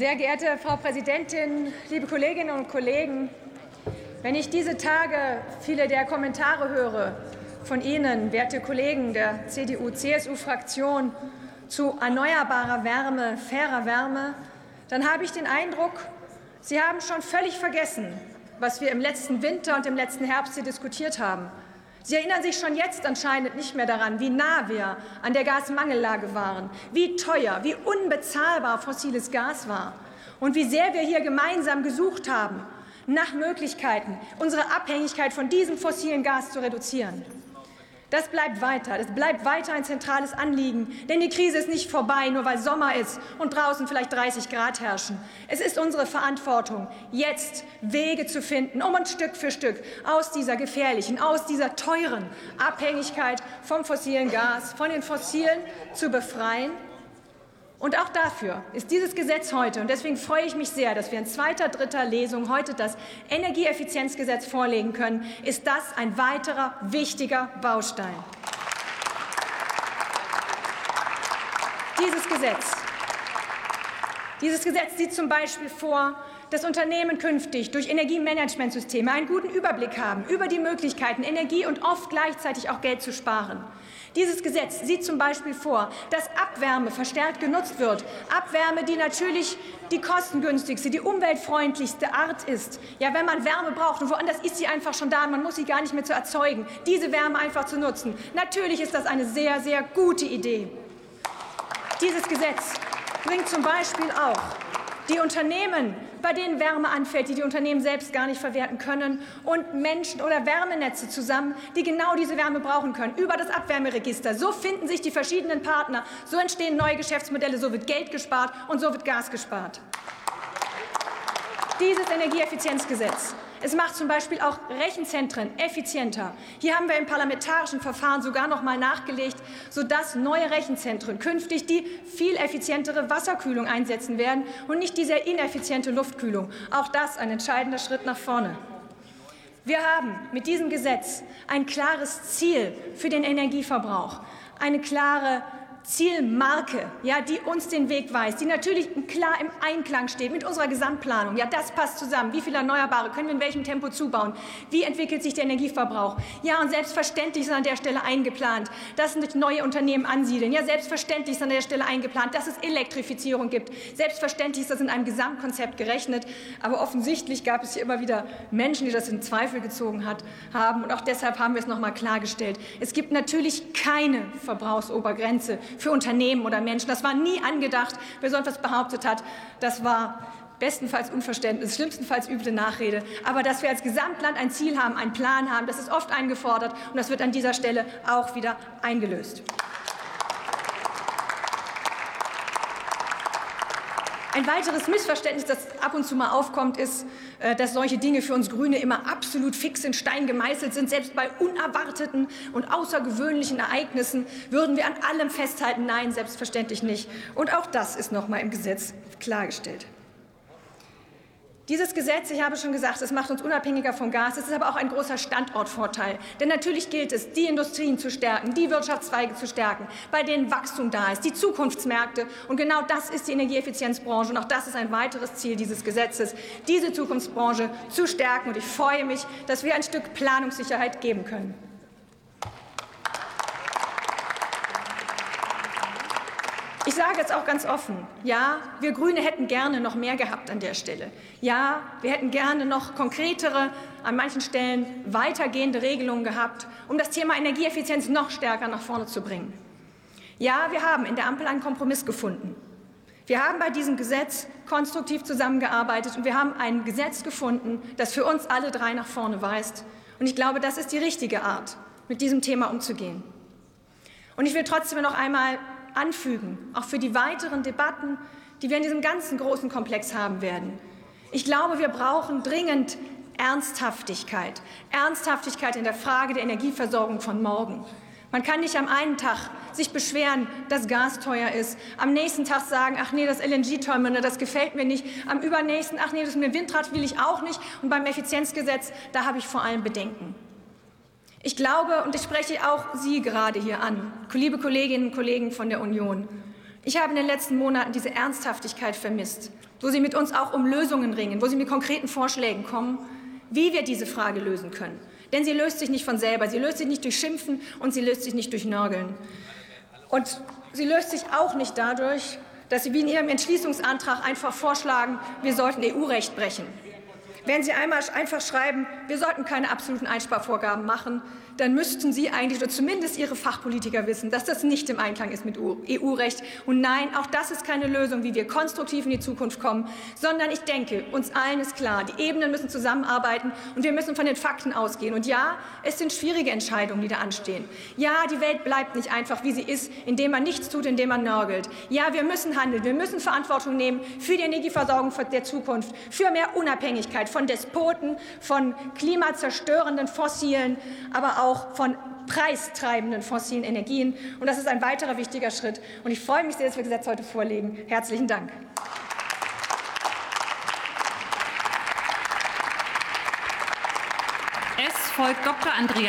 Sehr geehrte Frau Präsidentin, liebe Kolleginnen und Kollegen! Wenn ich diese Tage viele der Kommentare höre von Ihnen, werte Kollegen der CDU-CSU-Fraktion, zu erneuerbarer Wärme, fairer Wärme, dann habe ich den Eindruck, Sie haben schon völlig vergessen, was wir im letzten Winter und im letzten Herbst hier diskutiert haben. Sie erinnern sich schon jetzt anscheinend nicht mehr daran, wie nah wir an der Gasmangellage waren, wie teuer, wie unbezahlbar fossiles Gas war und wie sehr wir hier gemeinsam gesucht haben nach Möglichkeiten, unsere Abhängigkeit von diesem fossilen Gas zu reduzieren. Das bleibt weiter. Das bleibt weiter ein zentrales Anliegen. Denn die Krise ist nicht vorbei, nur weil Sommer ist und draußen vielleicht 30 Grad herrschen. Es ist unsere Verantwortung, jetzt Wege zu finden, um uns Stück für Stück aus dieser gefährlichen, aus dieser teuren Abhängigkeit vom fossilen Gas, von den Fossilen zu befreien und auch dafür ist dieses Gesetz heute, und deswegen freue ich mich sehr, dass wir in zweiter, dritter Lesung heute das Energieeffizienzgesetz vorlegen können, ist das ein weiterer wichtiger Baustein. Dieses Gesetz, dieses Gesetz sieht zum Beispiel vor, dass Unternehmen künftig durch Energiemanagementsysteme einen guten Überblick haben über die Möglichkeiten, Energie und oft gleichzeitig auch Geld zu sparen. Dieses Gesetz sieht zum Beispiel vor, dass Abwärme verstärkt genutzt wird. Abwärme, die natürlich die kostengünstigste, die umweltfreundlichste Art ist. Ja, wenn man Wärme braucht und woanders ist sie einfach schon da, man muss sie gar nicht mehr zu erzeugen, diese Wärme einfach zu nutzen. Natürlich ist das eine sehr, sehr gute Idee. Dieses Gesetz bringt zum Beispiel auch die Unternehmen, bei denen Wärme anfällt, die die Unternehmen selbst gar nicht verwerten können, und Menschen oder Wärmenetze zusammen, die genau diese Wärme brauchen können, über das Abwärmeregister. So finden sich die verschiedenen Partner, so entstehen neue Geschäftsmodelle, so wird Geld gespart und so wird Gas gespart. Dieses Energieeffizienzgesetz es macht zum Beispiel auch Rechenzentren effizienter. Hier haben wir im parlamentarischen Verfahren sogar noch mal nachgelegt, sodass neue Rechenzentren künftig die viel effizientere Wasserkühlung einsetzen werden und nicht die sehr ineffiziente Luftkühlung. Auch das ein entscheidender Schritt nach vorne. Wir haben mit diesem Gesetz ein klares Ziel für den Energieverbrauch, eine klare Zielmarke, ja, die uns den Weg weist, die natürlich klar im Einklang steht mit unserer Gesamtplanung. Ja, das passt zusammen. Wie viele Erneuerbare können wir in welchem Tempo zubauen? Wie entwickelt sich der Energieverbrauch? Ja, und selbstverständlich ist an der Stelle eingeplant, dass sich neue Unternehmen ansiedeln. Ja, selbstverständlich ist an der Stelle eingeplant, dass es Elektrifizierung gibt. Selbstverständlich ist das in einem Gesamtkonzept gerechnet. Aber offensichtlich gab es hier immer wieder Menschen, die das in Zweifel gezogen hat, haben. Und auch deshalb haben wir es noch mal klargestellt. Es gibt natürlich keine Verbrauchsobergrenze für Unternehmen oder Menschen. Das war nie angedacht. Wer so etwas behauptet hat, das war bestenfalls Unverständnis, schlimmstenfalls üble Nachrede. Aber dass wir als Gesamtland ein Ziel haben, einen Plan haben, das ist oft eingefordert und das wird an dieser Stelle auch wieder eingelöst. Ein weiteres Missverständnis, das ab und zu mal aufkommt, ist, äh, dass solche Dinge für uns Grüne immer absolut fix in Stein gemeißelt sind. Selbst bei unerwarteten und außergewöhnlichen Ereignissen würden wir an allem festhalten. Nein, selbstverständlich nicht. Und auch das ist noch mal im Gesetz klargestellt. Dieses Gesetz, ich habe schon gesagt, es macht uns unabhängiger vom Gas. Es ist aber auch ein großer Standortvorteil. Denn natürlich gilt es, die Industrien zu stärken, die Wirtschaftszweige zu stärken, bei denen Wachstum da ist, die Zukunftsmärkte. Und genau das ist die Energieeffizienzbranche. Und auch das ist ein weiteres Ziel dieses Gesetzes, diese Zukunftsbranche zu stärken. Und ich freue mich, dass wir ein Stück Planungssicherheit geben können. Ich sage jetzt auch ganz offen, ja, wir Grüne hätten gerne noch mehr gehabt an der Stelle. Ja, wir hätten gerne noch konkretere, an manchen Stellen weitergehende Regelungen gehabt, um das Thema Energieeffizienz noch stärker nach vorne zu bringen. Ja, wir haben in der Ampel einen Kompromiss gefunden. Wir haben bei diesem Gesetz konstruktiv zusammengearbeitet und wir haben ein Gesetz gefunden, das für uns alle drei nach vorne weist. Und ich glaube, das ist die richtige Art, mit diesem Thema umzugehen. Und ich will trotzdem noch einmal anfügen, auch für die weiteren Debatten, die wir in diesem ganzen großen Komplex haben werden. Ich glaube, wir brauchen dringend Ernsthaftigkeit. Ernsthaftigkeit in der Frage der Energieversorgung von morgen. Man kann nicht am einen Tag sich beschweren, dass Gas teuer ist, am nächsten Tag sagen, ach nee, das LNG-Terminal, das gefällt mir nicht, am übernächsten, ach nee, das mit dem Windrad will ich auch nicht und beim Effizienzgesetz, da habe ich vor allem Bedenken. Ich glaube, und ich spreche auch Sie gerade hier an, liebe Kolleginnen und Kollegen von der Union, Ich habe in den letzten Monaten diese Ernsthaftigkeit vermisst, wo Sie mit uns auch um Lösungen ringen, wo Sie mit konkreten Vorschlägen kommen, wie wir diese Frage lösen können. Denn sie löst sich nicht von selber, sie löst sich nicht durch Schimpfen und sie löst sich nicht durch Nörgeln. Und sie löst sich auch nicht dadurch, dass Sie wie in Ihrem Entschließungsantrag einfach vorschlagen, wir sollten EU-Recht brechen. Wenn Sie einmal einfach schreiben, wir sollten keine absoluten Einsparvorgaben machen, dann müssten Sie eigentlich oder zumindest Ihre Fachpolitiker wissen, dass das nicht im Einklang ist mit EU-Recht. Und nein, auch das ist keine Lösung, wie wir konstruktiv in die Zukunft kommen, sondern ich denke, uns allen ist klar, die Ebenen müssen zusammenarbeiten und wir müssen von den Fakten ausgehen. Und ja, es sind schwierige Entscheidungen, die da anstehen. Ja, die Welt bleibt nicht einfach, wie sie ist, indem man nichts tut, indem man nörgelt. Ja, wir müssen handeln, wir müssen Verantwortung nehmen für die Energieversorgung der Zukunft, für mehr Unabhängigkeit von Despoten, von klimazerstörenden fossilen, aber auch von preistreibenden fossilen Energien. Und das ist ein weiterer wichtiger Schritt. Und ich freue mich sehr, dass wir das Gesetz heute vorlegen. Herzlichen Dank. Es folgt Dr. Andreas